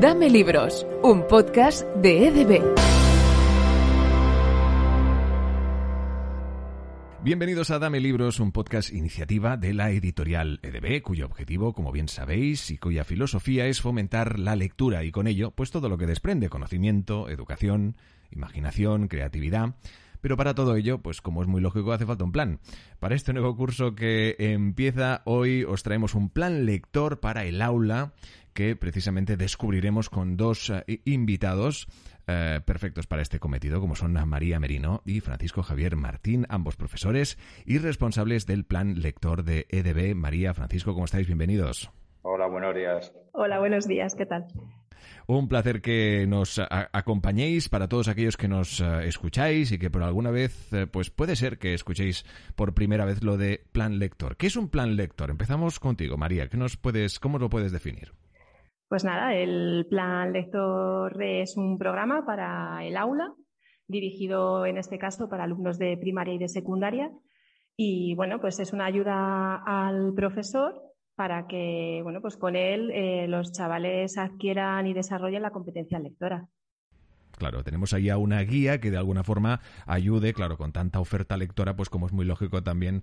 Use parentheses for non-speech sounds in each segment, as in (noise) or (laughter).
Dame Libros, un podcast de EDB. Bienvenidos a Dame Libros, un podcast iniciativa de la editorial EDB, cuyo objetivo, como bien sabéis, y cuya filosofía es fomentar la lectura y con ello, pues todo lo que desprende conocimiento, educación, imaginación, creatividad. Pero para todo ello, pues como es muy lógico, hace falta un plan. Para este nuevo curso que empieza hoy, os traemos un plan lector para el aula que precisamente descubriremos con dos eh, invitados eh, perfectos para este cometido, como son María Merino y Francisco Javier Martín, ambos profesores y responsables del plan lector de EDB. María, Francisco, ¿cómo estáis? Bienvenidos. Hola, buenos días. Hola, buenos días, ¿qué tal? Un placer que nos acompañéis para todos aquellos que nos eh, escucháis y que por alguna vez, eh, pues puede ser que escuchéis por primera vez lo de plan lector. ¿Qué es un plan lector? Empezamos contigo, María. ¿Qué nos puedes, ¿Cómo lo puedes definir? Pues nada, el plan lector es un programa para el aula, dirigido en este caso para alumnos de primaria y de secundaria. Y bueno, pues es una ayuda al profesor para que, bueno, pues con él eh, los chavales adquieran y desarrollen la competencia lectora. Claro, tenemos ahí a una guía que de alguna forma ayude, claro, con tanta oferta lectora, pues como es muy lógico también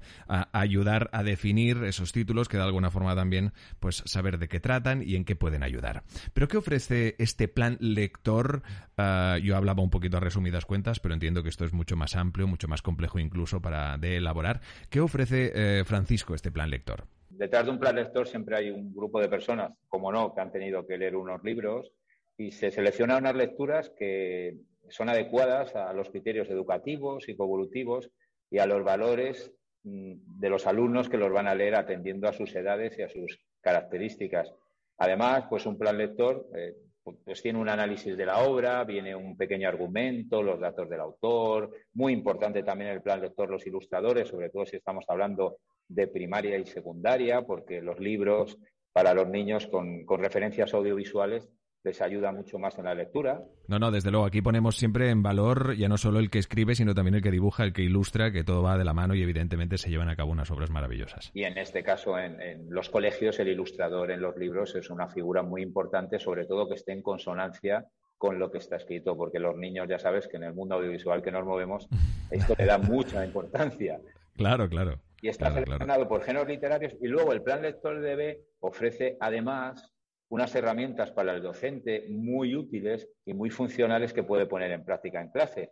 ayudar a definir esos títulos que de alguna forma también pues saber de qué tratan y en qué pueden ayudar. Pero ¿qué ofrece este plan lector? Ah, yo hablaba un poquito a resumidas cuentas, pero entiendo que esto es mucho más amplio, mucho más complejo incluso para de elaborar. ¿Qué ofrece eh, Francisco este plan lector? Detrás de un plan lector siempre hay un grupo de personas, como no, que han tenido que leer unos libros y se seleccionan unas lecturas que son adecuadas a los criterios educativos, psicoevolutivos y a los valores mm, de los alumnos que los van a leer atendiendo a sus edades y a sus características. Además, pues un plan lector eh, pues tiene un análisis de la obra, viene un pequeño argumento, los datos del autor, muy importante también el plan lector los ilustradores, sobre todo si estamos hablando de primaria y secundaria, porque los libros para los niños con, referencias audiovisuales les ayuda mucho más en la lectura. No, no, desde luego, aquí ponemos siempre en valor ya no solo el que escribe, sino también el que dibuja, el que ilustra, que todo va de la mano y evidentemente se llevan a cabo unas obras maravillosas. Y en este caso, en, en los colegios, el ilustrador en los libros es una figura muy importante, sobre todo que esté en consonancia con lo que está escrito, porque los niños ya sabes que en el mundo audiovisual que nos movemos, esto le da mucha importancia. (laughs) Claro, claro. Y está seleccionado por géneros literarios y luego el plan lector de B ofrece además unas herramientas para el docente muy útiles y muy funcionales que puede poner en práctica en clase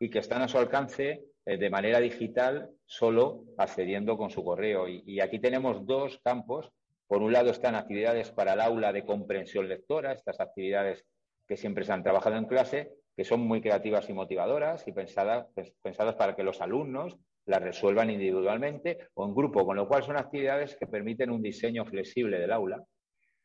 y que están a su alcance eh, de manera digital solo accediendo con su correo. Y, aquí tenemos dos campos. Por un lado están actividades para el aula de comprensión lectora, estas actividades que siempre se han trabajado en clase, que son muy creativas y motivadoras y pensadas, pensadas para que los alumnos las resuelvan individualmente o en grupo, con lo cual son actividades que permiten un diseño flexible del aula.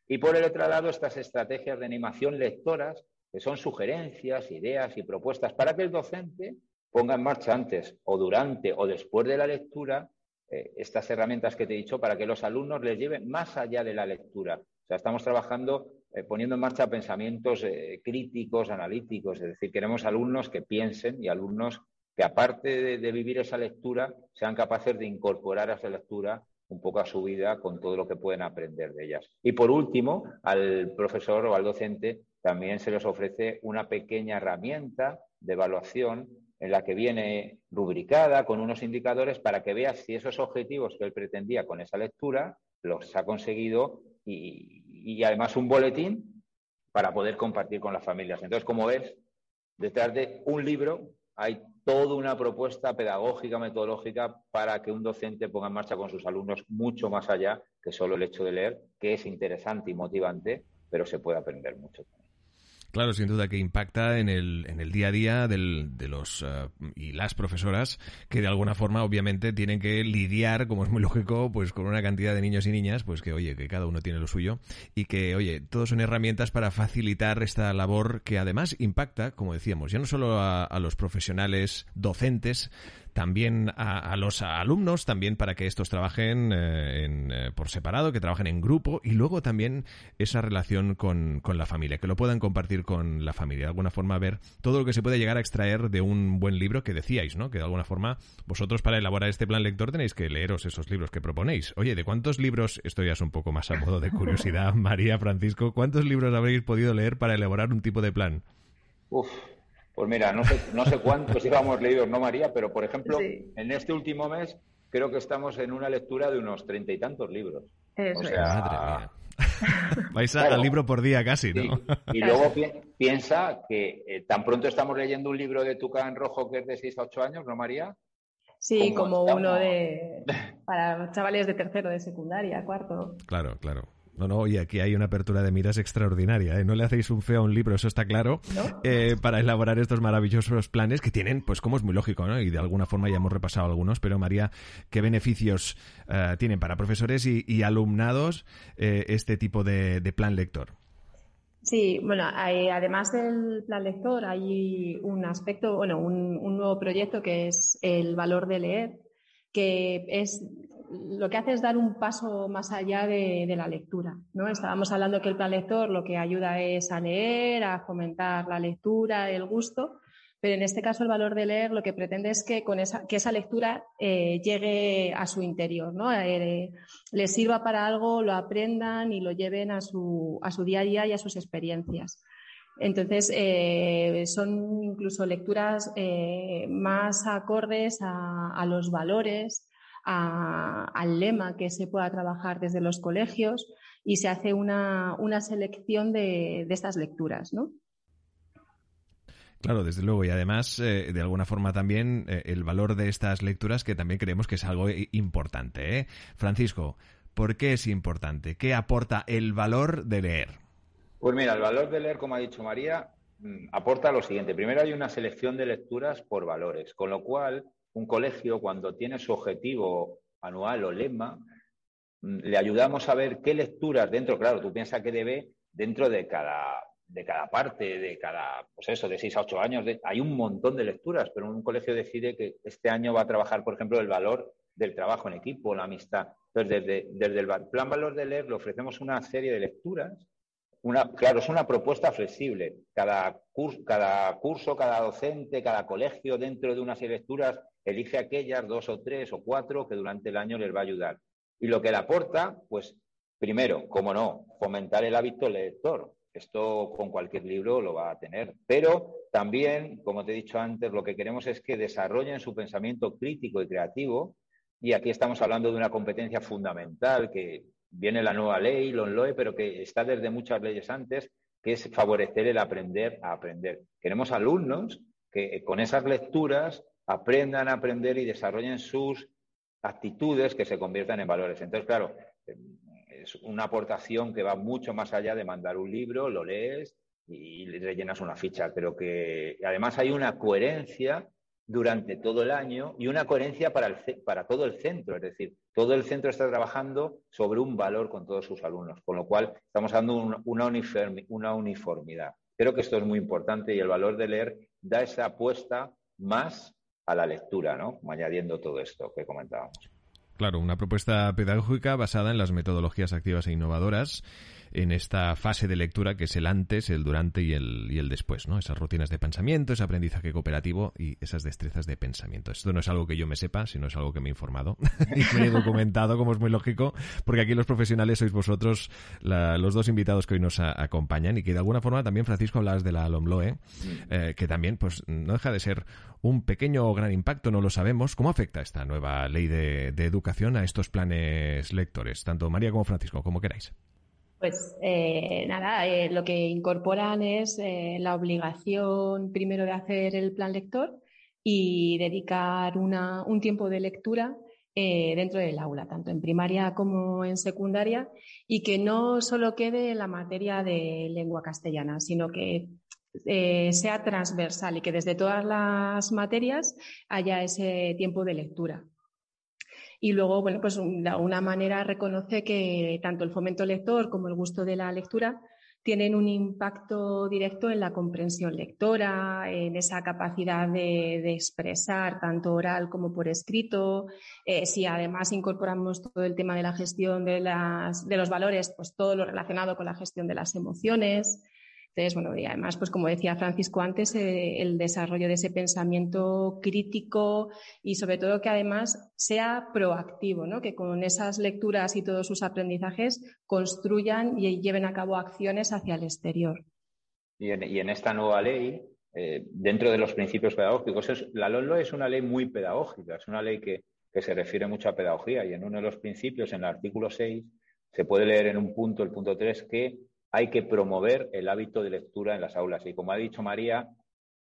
Y por el otro lado, estas estrategias de animación lectoras, que son sugerencias, ideas y propuestas para que el docente ponga en marcha antes o durante o después de la lectura eh, estas herramientas que te he dicho para que los alumnos les lleven más allá de la lectura. O sea, estamos trabajando eh, poniendo en marcha pensamientos eh, críticos, analíticos, es decir, queremos alumnos que piensen y alumnos que aparte de, vivir esa lectura, sean capaces de incorporar a esa lectura un poco a su vida con todo lo que pueden aprender de ellas. Y por último, al profesor o al docente también se les ofrece una pequeña herramienta de evaluación en la que viene rubricada con unos indicadores para que veas si esos objetivos que él pretendía con esa lectura los ha conseguido y, y además un boletín para poder compartir con las familias. Entonces, como ves, detrás de un libro hay toda una propuesta pedagógica, metodológica, para que un docente ponga en marcha con sus alumnos mucho más allá que solo el hecho de leer, que es interesante y motivante, pero se puede aprender mucho también. Claro, sin duda que impacta en el, en el día a día del, de los eh, y las profesoras que de alguna forma obviamente tienen que lidiar, como es muy lógico, pues con una cantidad de niños y niñas, pues que oye, que cada uno tiene lo suyo y que oye, todos son herramientas para facilitar esta labor que además impacta, como decíamos, ya no solo a los profesionales docentes, también a, los alumnos, también para que estos trabajen eh, por separado, que trabajen en grupo y luego también esa relación con, con la familia, que lo puedan compartir con la familia. De alguna forma ver todo lo que se puede llegar a extraer de un buen libro que decíais, ¿no? Que de alguna forma vosotros para elaborar este plan lector tenéis que leeros esos libros que proponéis. Oye, ¿de cuántos libros, esto ya es un poco más a modo de curiosidad, (laughs) María, Francisco, cuántos libros habréis podido leer para elaborar un tipo de plan? Uf, pues mira, no sé, no sé cuántos íbamos leídos, ¿no, María? Pero, por ejemplo, en este último mes creo que estamos en una lectura de unos treinta y tantos libros. o sea, Madre mía. (laughs) Vais al libro por día casi, ¿no? Y luego piensa que eh, tan pronto estamos leyendo un libro de Tucán Rojo que es de 6 a 8 años, ¿no, María? Sí, como uno de (laughs) para chavales de tercero, de secundaria, cuarto. Claro, claro. No, no, y aquí hay una apertura de miras extraordinaria. ¿eh? No le hacéis un feo a un libro, eso está claro, eh, para elaborar estos maravillosos planes que tienen, pues como es muy lógico, ¿no? Y de alguna forma ya hemos repasado algunos, pero María, ¿qué beneficios eh, tienen para profesores y, alumnados este tipo de, plan lector? Sí, bueno, además del plan lector hay un aspecto, bueno, un, nuevo proyecto que es el valor de leer, que es lo que hace es dar un paso más allá de, la lectura. ¿no? Estábamos hablando que el plan lector lo que ayuda es a leer, a fomentar la lectura, el gusto, pero en este caso el valor de leer lo que pretende es que, con esa, que esa lectura eh, llegue a su interior, ¿no? Eh, sirva para algo, lo aprendan y lo lleven a su, a su día a día y a sus experiencias. Entonces, eh, son incluso lecturas más acordes a, los valores, al lema que se pueda trabajar desde los colegios y se hace una, selección de, estas lecturas, ¿no? Claro, desde luego. Y además, eh, de alguna forma también, eh, el valor de estas lecturas que también creemos que es algo importante. ¿eh? Francisco, ¿por qué es importante? ¿Qué aporta el valor de leer? Pues mira, el valor de leer, como ha dicho María, mm, aporta lo siguiente. Primero hay una selección de lecturas por valores, con lo cual un colegio, cuando tiene su objetivo anual o lema, mm, le ayudamos a ver qué lecturas dentro, claro, tú piensas que debe dentro de cada, de cada parte, de cada, pues eso, de 6 a 8 años, hay un montón de lecturas, pero un colegio decide que este año va a trabajar, por ejemplo, el valor del trabajo en equipo, la amistad. Entonces, desde, desde el plan Valor de Leer le ofrecemos una serie de lecturas claro, es una propuesta flexible. Cada curso, cada curso, cada docente, cada colegio dentro de unas lecturas elige aquellas dos o tres o cuatro que durante el año les va a ayudar. Y lo que le aporta, pues, primero, como no, fomentar el hábito lector. Esto con cualquier libro lo va a tener. Pero también, como te he dicho antes, lo que queremos es que desarrollen su pensamiento crítico y creativo. Y aquí estamos hablando de una competencia fundamental que viene la nueva ley, LONLOE, pero que está desde muchas leyes antes, que es favorecer el aprender a aprender. Queremos alumnos que con esas lecturas aprendan a aprender y desarrollen sus actitudes que se conviertan en valores. Entonces, claro, es una aportación que va mucho más allá de mandar un libro, lo lees y le rellenas una ficha. Creo que además hay una coherencia durante todo el año y una coherencia para, el, para todo el centro. Es decir, todo el centro está trabajando sobre un valor con todos sus alumnos, con lo cual estamos dando una uniformidad. Creo que esto es muy importante y el valor de leer da esa apuesta más a la lectura, ¿no? Añadiendo todo esto que comentábamos. Claro, una propuesta pedagógica basada en las metodologías activas e innovadoras en esta fase de lectura que es el antes, el durante y el, y el después, ¿no? Esas rutinas de pensamiento, ese aprendizaje cooperativo y esas destrezas de pensamiento. Esto no es algo que yo me sepa, sino es algo que me he informado (laughs) y me he documentado, como es muy lógico, porque aquí los profesionales sois vosotros los dos invitados que hoy nos acompañan y que de alguna forma también, Francisco, hablabas de la LOMLOE, mm. eh, que también pues no deja de ser un pequeño o gran impacto, no lo sabemos. ¿Cómo afecta esta nueva ley de, de educación a estos planes lectores? Tanto María como Francisco, como queráis. Pues eh, nada, eh, lo que incorporan es eh, la obligación primero de hacer el plan lector y dedicar un tiempo de lectura dentro del aula, tanto en primaria como en secundaria, y que no solo quede en la materia de lengua castellana, sino que sea transversal y que desde todas las materias haya ese tiempo de lectura. Y luego, bueno, pues de alguna manera reconoce que tanto el fomento lector como el gusto de la lectura tienen un impacto directo en la comprensión lectora, en esa capacidad de, expresar tanto oral como por escrito. Eh, si además incorporamos todo el tema de la gestión de, de los valores, pues todo lo relacionado con la gestión de las emociones. Entonces, bueno, y además, pues como decía Francisco antes, eh, el desarrollo de ese pensamiento crítico y sobre todo que además sea proactivo, ¿no? que con esas lecturas y todos sus aprendizajes construyan y lleven a cabo acciones hacia el exterior. Y en, esta nueva ley, eh, dentro de los principios pedagógicos, la LOLO es una ley muy pedagógica, es una ley que, que se refiere mucho a pedagogía y en uno de los principios, en el artículo 6, se puede leer en un punto, el punto 3, que hay que promover el hábito de lectura en las aulas. Y como ha dicho María,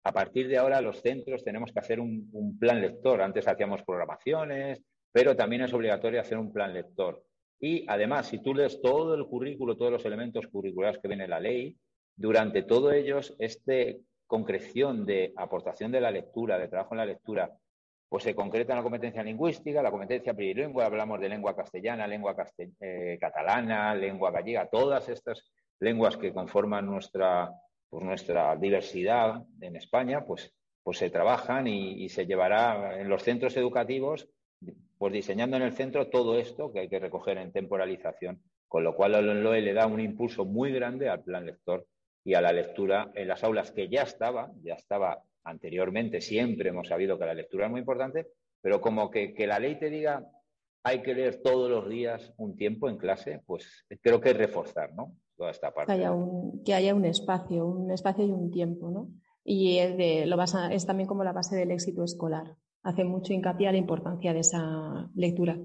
a partir de ahora los centros tenemos que hacer un, plan lector. Antes hacíamos programaciones, pero también es obligatorio hacer un plan lector. Y además, si tú lees todo el currículo, todos los elementos curriculares que viene en la ley, durante todo ellos, esta concreción de aportación de la lectura, de trabajo en la lectura, pues se concreta en la competencia lingüística, la competencia plurilingüe, hablamos de lengua castellana, lengua eh, catalana, lengua gallega, todas estas lenguas que conforman nuestra, pues nuestra diversidad en España, pues, pues se trabajan y, se llevará en los centros educativos, pues diseñando en el centro todo esto que hay que recoger en temporalización, con lo cual el LOE le da un impulso muy grande al plan lector y a la lectura en las aulas que ya estaba, ya estaba anteriormente, siempre hemos sabido que la lectura es muy importante, pero como que, que la ley te diga hay que leer todos los días un tiempo en clase, pues creo que es reforzar, ¿no? Toda esta parte. Que haya un, que haya un espacio, un espacio y un tiempo, ¿no? Y es, de, lo basa, es también como la base del éxito escolar. Hace mucho hincapié a la importancia de esa lectura.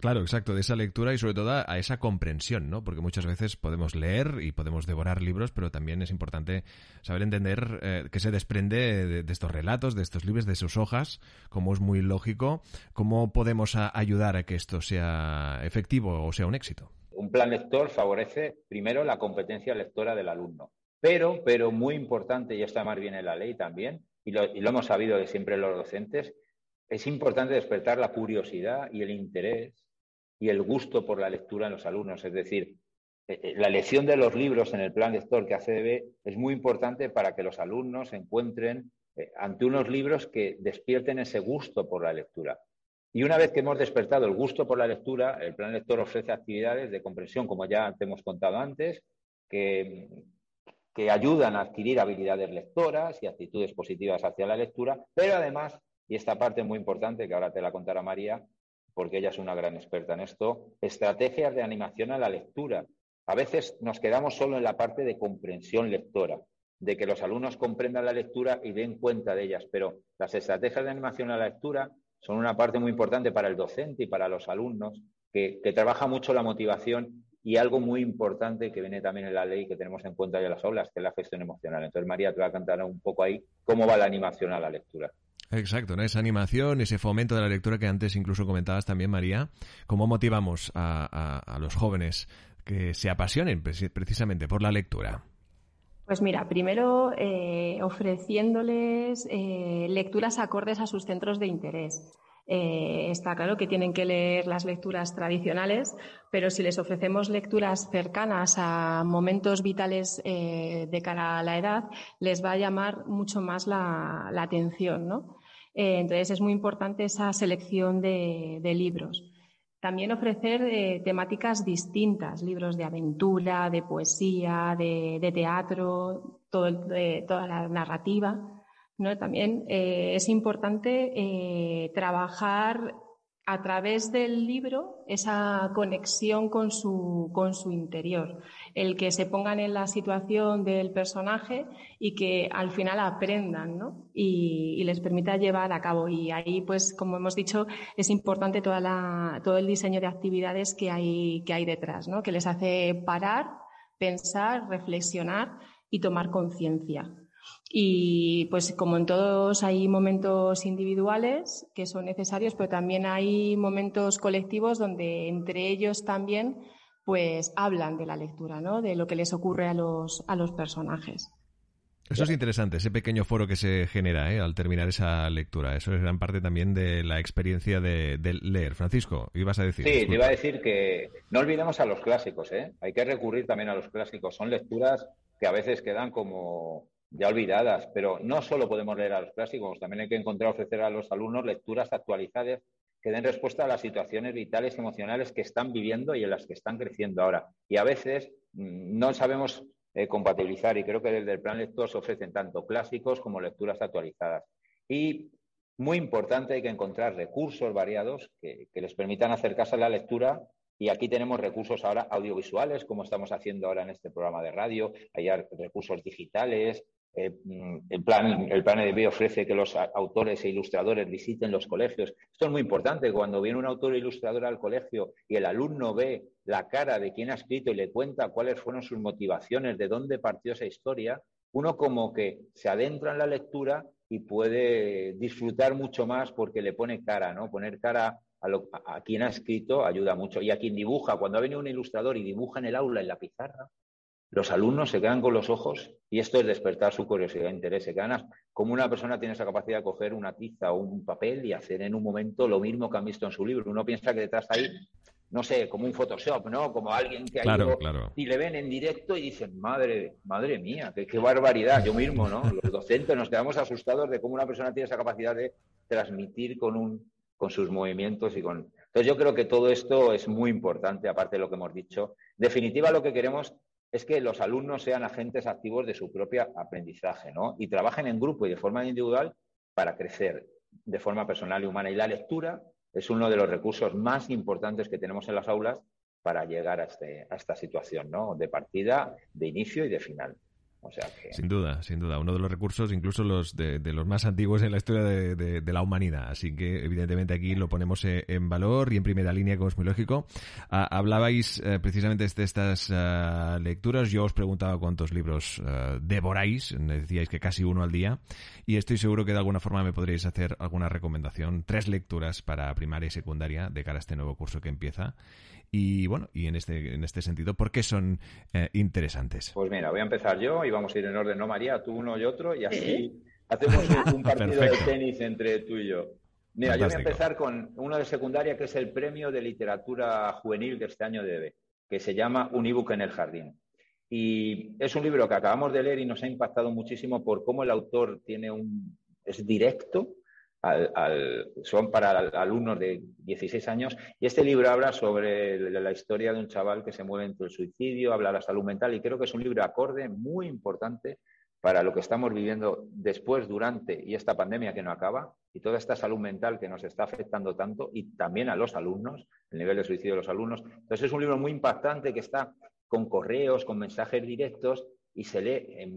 Claro, exacto, de esa lectura y sobre todo a esa comprensión, ¿no? Porque muchas veces podemos leer y podemos devorar libros, pero también es importante saber entender eh, qué se desprende de, estos relatos, de estos libros, de sus hojas, como es muy lógico, cómo podemos ayudar a que esto sea efectivo o sea un éxito. Un plan lector favorece primero la competencia lectora del alumno, pero, pero muy importante, y esto además viene en la ley también, y lo, hemos sabido de siempre los docentes, es importante despertar la curiosidad y el interés y el gusto por la lectura en los alumnos. Es decir, eh, eh, la elección de los libros en el plan lector que hace es muy importante para que los alumnos se encuentren eh, ante unos libros que despierten ese gusto por la lectura. Y una vez que hemos despertado el gusto por la lectura, el plan lector ofrece actividades de comprensión, como ya te hemos contado antes, que, que ayudan a adquirir habilidades lectoras y actitudes positivas hacia la lectura, pero además, y esta parte es muy importante, que ahora te la contará María, porque ella es una gran experta en esto, estrategias de animación a la lectura. A veces nos quedamos solo en la parte de comprensión lectora, de que los alumnos comprendan la lectura y den cuenta de ellas, pero las estrategias de animación a la lectura son una parte muy importante para el docente y para los alumnos, que, trabaja mucho la motivación y algo muy importante que viene también en la ley que tenemos en cuenta ya las aulas, que es la gestión emocional. Entonces, María, te va a contar un poco ahí cómo va la animación a la lectura. Exacto, ¿no? esa animación, ese fomento de la lectura que antes incluso comentabas también, María. ¿Cómo motivamos a, los jóvenes que se apasionen precisamente por la lectura? Pues mira, primero eh, ofreciéndoles eh, lecturas acordes a sus centros de interés. Eh, está claro que tienen que leer las lecturas tradicionales, pero si les ofrecemos lecturas cercanas a momentos vitales eh, de cara a la edad, les va a llamar mucho más la, atención, ¿no? Entonces es muy importante esa selección de, libros. También ofrecer temáticas distintas, libros de aventura, de poesía, de, teatro, toda la narrativa. También eh, es importante eh, trabajar a través del libro esa conexión con su, con su interior, el que se pongan en la situación del personaje y que al final aprendan ¿no? y, les permita llevar a cabo. Y ahí, pues, como hemos dicho, es importante toda la, todo el diseño de actividades que hay, que hay detrás, ¿no? que les hace parar, pensar, reflexionar y tomar conciencia. Y pues como en todos hay momentos individuales que son necesarios, pero también hay momentos colectivos donde entre ellos también pues hablan de la lectura, ¿no? De lo que les ocurre a los, a los personajes. Eso es interesante, ese pequeño foro que se genera ¿eh? al terminar esa lectura. Eso es gran parte también de la experiencia de, leer. Francisco, ibas a decir. Sí, te iba a decir que no olvidemos a los clásicos. ¿eh? Hay que recurrir también a los clásicos. Son lecturas que a veces quedan como ya olvidadas, pero no solo podemos leer a los clásicos, también hay que encontrar ofrecer a los alumnos lecturas actualizadas que den respuesta a las situaciones vitales y emocionales que están viviendo y en las que están creciendo ahora. Y a veces mm, no sabemos eh, compatibilizar y creo que desde el plan lector se ofrecen tanto clásicos como lecturas actualizadas. Y muy importante, hay que encontrar recursos variados que, que les permitan acercarse a la lectura y aquí tenemos recursos ahora audiovisuales, como estamos haciendo ahora en este programa de radio, hay recursos digitales, eh, el, plan, el plan EDB ofrece que los autores e ilustradores visiten los colegios. Esto es muy importante. Cuando viene un autor o ilustrador al colegio y el alumno ve la cara de quien ha escrito y le cuenta cuáles fueron sus motivaciones, de dónde partió esa historia, uno como que se adentra en la lectura y puede disfrutar mucho más porque le pone cara, ¿no? Poner cara a, a, quien ha escrito ayuda mucho. Y a quien dibuja, cuando ha venido un ilustrador y dibuja en el aula, en la pizarra, los alumnos se quedan con los ojos y esto es despertar su curiosidad e interés. Se quedan como una persona tiene esa capacidad de coger una tiza o un papel y hacer en un momento lo mismo que han visto en su libro. Uno piensa que detrás ahí, no sé, como un Photoshop, ¿no? Como alguien que ha ido y le ven en directo y dicen, madre, madre mía, qué, qué barbaridad. Yo mismo, ¿no? Los docentes nos quedamos asustados de cómo una persona tiene esa capacidad de transmitir con un con sus movimientos y con. Entonces yo creo que todo esto es muy importante, aparte de lo que hemos dicho. En definitiva, lo que queremos es que los alumnos sean agentes activos de su propio aprendizaje, ¿no? Y trabajen en grupo y de forma individual para crecer de forma personal y humana. Y la lectura es uno de los recursos más importantes que tenemos en las aulas para llegar a, este, a esta situación, ¿no? De partida, de inicio y de final. Sin duda, sin duda. Uno de los recursos, incluso los de, los más antiguos en la historia de, la humanidad. Así que, evidentemente, aquí lo ponemos eh, en valor y en primera línea, como es muy lógico. Ah, hablabais eh, precisamente de estas ah, lecturas. Yo os preguntaba cuántos libros ah, devoráis. Me decíais que casi uno al día. Y estoy seguro que de alguna forma me podréis hacer alguna recomendación. Tres lecturas para primaria y secundaria de cara a este nuevo curso que empieza. Y bueno, y en este, en este sentido, ¿por qué son eh, interesantes? Pues mira, voy a empezar yo y vamos a ir en orden, ¿no, María? Tú uno y otro y así hacemos un, (laughs) partido de tenis entre tú y yo. Mira, yo voy a empezar con uno de secundaria que es el premio de literatura juvenil de este año de EBE, que se llama Un ebook en el jardín. Y es un libro que acabamos de leer y nos ha impactado muchísimo por cómo el autor tiene un es directo, son para alumnos de 16 años. Y este libro habla sobre la historia de un chaval que se mueve entre el suicidio, habla de la salud mental y creo que es un libro acorde muy importante para lo que estamos viviendo después, durante y esta pandemia que no acaba y toda esta salud mental que nos está afectando tanto y también a los alumnos, el nivel de suicidio de los alumnos. Entonces es un libro muy impactante que está con correos, con mensajes directos y se lee en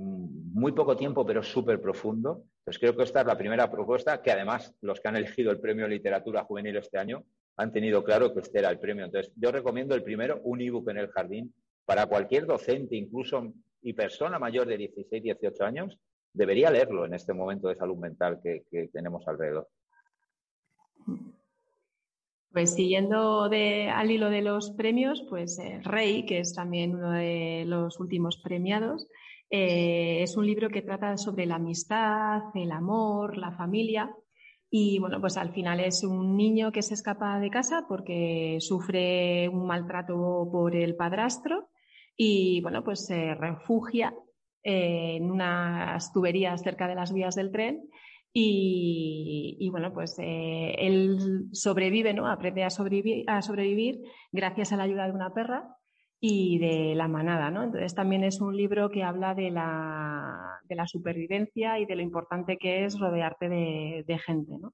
muy poco tiempo, pero súper profundo. Entonces creo que esta es la primera propuesta, que además los que han elegido el premio Literatura Juvenil este año han tenido claro que este era el premio. Entonces yo recomiendo el primero, un ebook en el jardín, para cualquier docente, incluso y persona mayor de 16, 18 años, debería leerlo en este momento de salud mental que, que tenemos alrededor. Pues siguiendo de, al hilo de los premios, pues eh, Rey, que es también uno de los últimos premiados, eh, es un libro que trata sobre la amistad, el amor, la familia. Y bueno, pues al final es un niño que se escapa de casa porque sufre un maltrato por el padrastro y bueno, pues se refugia en unas tuberías cerca de las vías del tren y, bueno, pues eh, él sobrevive, ¿no? Aprende a sobrevivir, a sobrevivir gracias a la ayuda de una perra y de la manada, ¿no? Entonces también es un libro que habla de la, de la supervivencia y de lo importante que es rodearte de, gente, ¿no?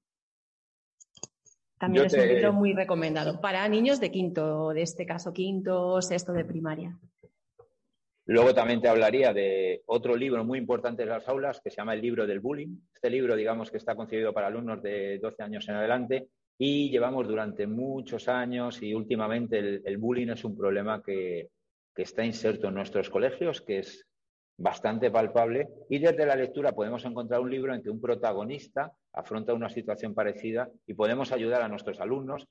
También es un libro muy recomendado para niños de quinto, de este caso quinto, sexto de primaria. Luego también te hablaría de otro libro muy importante de las aulas que se llama el libro del bullying. Este libro, digamos, que está concebido para alumnos de 12 años en adelante y llevamos durante muchos años y últimamente el, bullying es un problema que, que, está inserto en nuestros colegios, que es bastante palpable y desde la lectura podemos encontrar un libro en que un protagonista afronta una situación parecida y podemos ayudar a nuestros alumnos,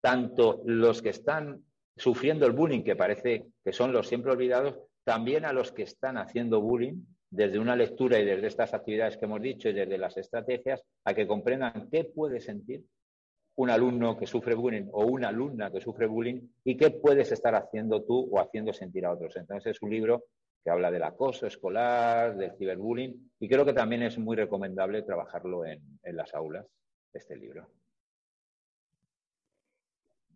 tanto los que están sufriendo el bullying, que parece que son los siempre olvidados, también a los que están haciendo bullying desde una lectura y desde estas actividades que hemos dicho y desde las estrategias a que comprendan qué puede sentir un alumno que sufre bullying o una alumna que sufre bullying y qué puedes estar haciendo tú o haciendo sentir a otros. Entonces es un libro que habla del acoso escolar, del ciberbullying y creo que también es muy recomendable trabajarlo en, las aulas, este libro.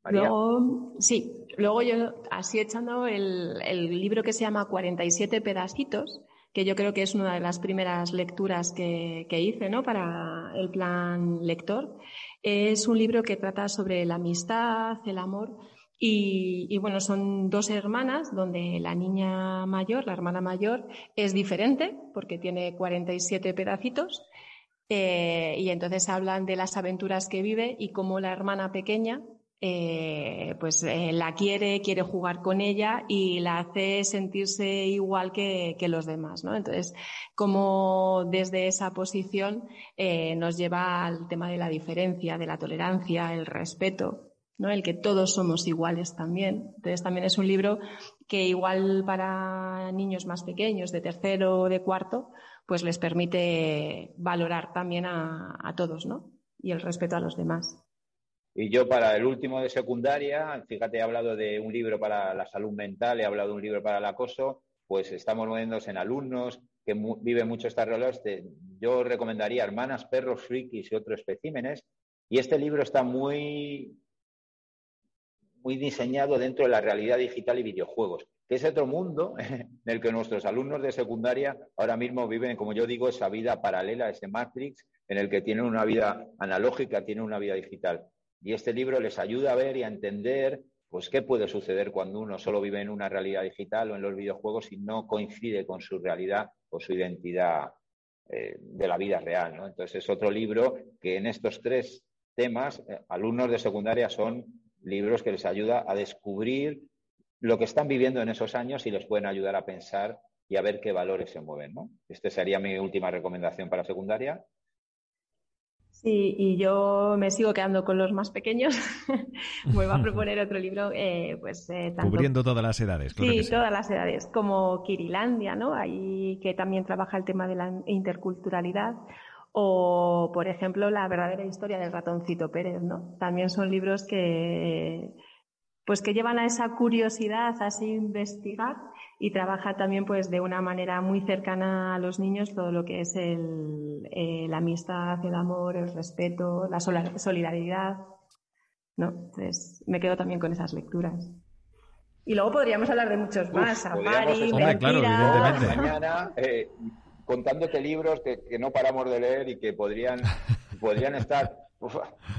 Luego, sí, luego yo así echando el, el libro que se llama 47 pedacitos, que yo creo que es una de las primeras lecturas que, hice ¿no? para el plan lector. Es un libro que trata sobre la amistad, el amor. Y, bueno, son dos hermanas donde la niña mayor, la hermana mayor, es diferente porque tiene 47 pedacitos. Eh, y entonces hablan de las aventuras que vive y cómo la hermana pequeña eh, pues eh, la quiere, quiere jugar con ella y la hace sentirse igual que, los demás, ¿no? Entonces, como desde esa posición eh, nos lleva al tema de la diferencia, de la tolerancia, el respeto, ¿no? El que todos somos iguales también. Entonces, también es un libro que igual para niños más pequeños, de tercero o de cuarto, pues les permite valorar también a, a todos, ¿no? Y el respeto a los demás. Y yo para el último de secundaria, fíjate, he hablado de un libro para la salud mental, he hablado de un libro para el acoso, pues estamos moviéndonos en alumnos que viven mucho estas realidades. Yo recomendaría Hermanas, Perros, Frikis y otros especímenes. Y este libro está muy, muy diseñado dentro de la realidad digital y videojuegos, que es otro mundo (laughs) en el que nuestros alumnos de secundaria ahora mismo viven, como yo digo, esa vida paralela, ese Matrix, en el que tienen una vida analógica, tienen una vida digital. Y este libro les ayuda a ver y a entender pues qué puede suceder cuando uno solo vive en una realidad digital o en los videojuegos y no coincide con su realidad o su identidad eh, de la vida real. Entonces es otro libro que en estos tres temas, eh, alumnos de secundaria son libros que les ayuda a descubrir lo que están viviendo en esos años y les pueden ayudar a pensar y a ver qué valores se mueven. ¿no? Esta sería mi última recomendación para secundaria. Sí, y yo me sigo quedando con los más pequeños. (laughs) Voy a proponer otro libro, eh, pues eh, Cubriendo todas las edades. Claro sí, todas las edades, como Kirilandia, ¿no? Ahí que también trabaja el tema de la interculturalidad. O, por ejemplo, La verdadera historia del ratoncito Pérez, ¿no? También son libros que, pues que llevan a esa curiosidad, a ese investigar y trabaja también pues de una manera muy cercana a los niños todo lo que es el, eh, la amistad, el amor, el respeto, la solidaridad. ¿no? Entonces me quedo también con esas lecturas. Y luego podríamos hablar de muchos más, Amari, Mañana, eh, contándote libros que, que, no paramos de leer y que podrían, podrían estar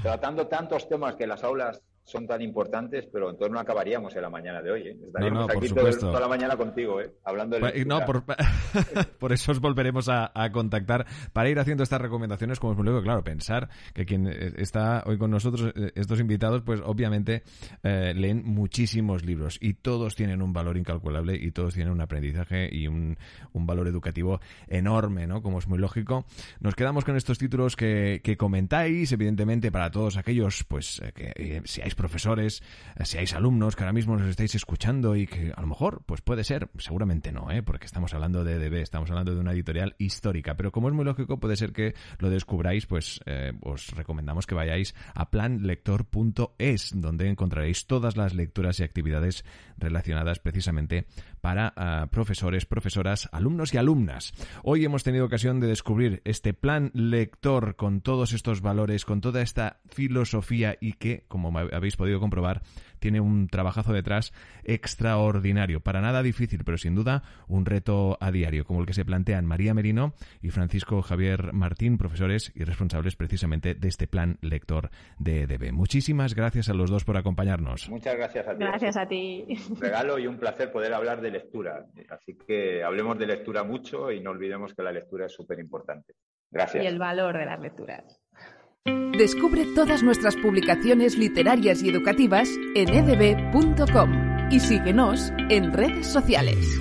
tratando tantos temas que las aulas son tan importantes, pero entonces no acabaríamos en la mañana de hoy. ¿eh? Estaríamos aquí toda la mañana contigo, ¿eh? hablando de pues, No, (laughs) por, eso os volveremos a, contactar para ir haciendo estas recomendaciones, como es muy luego, claro, pensar que quien eh, está hoy con nosotros, eh, estos invitados, pues obviamente leen muchísimos libros y todos tienen un valor incalculable y todos tienen un aprendizaje y un, un valor educativo enorme, ¿no? Como es muy lógico. Nos quedamos con estos títulos que, que comentáis, evidentemente, para todos aquellos, pues, que seáis profesores, eh, seáis alumnos que ahora mismo nos estáis escuchando y que a lo mejor, pues puede ser, seguramente no, ¿eh? porque estamos hablando de EDB, estamos hablando de una editorial histórica, pero como es muy lógico, puede ser que lo descubráis, pues eh, os recomendamos que vayáis a planlector.es, donde encontraréis todas las lecturas y actividades relacionadas precisamente para ah, profesores, profesoras, alumnos y alumnas. Hoy hemos tenido ocasión de descubrir este plan lector con todos estos valores, con toda esta filosofía y que, como habéis podido comprobar, tiene un trabajazo detrás extraordinario. Para nada difícil, pero sin duda un reto a diario, como el que se plantean María Merino y Francisco Javier Martín, profesores y responsables precisamente de este plan lector de EDB. Muchísimas gracias a los dos por acompañarnos. Muchas gracias a ti. Gracias a ti. Un regalo y un placer poder hablar de lectura. Así que hablemos de lectura mucho y no olvidemos que la lectura es súper importante. Gracias. Y el valor de las lecturas. Descubre todas nuestras publicaciones literarias y educativas en edb.com y síguenos en redes sociales.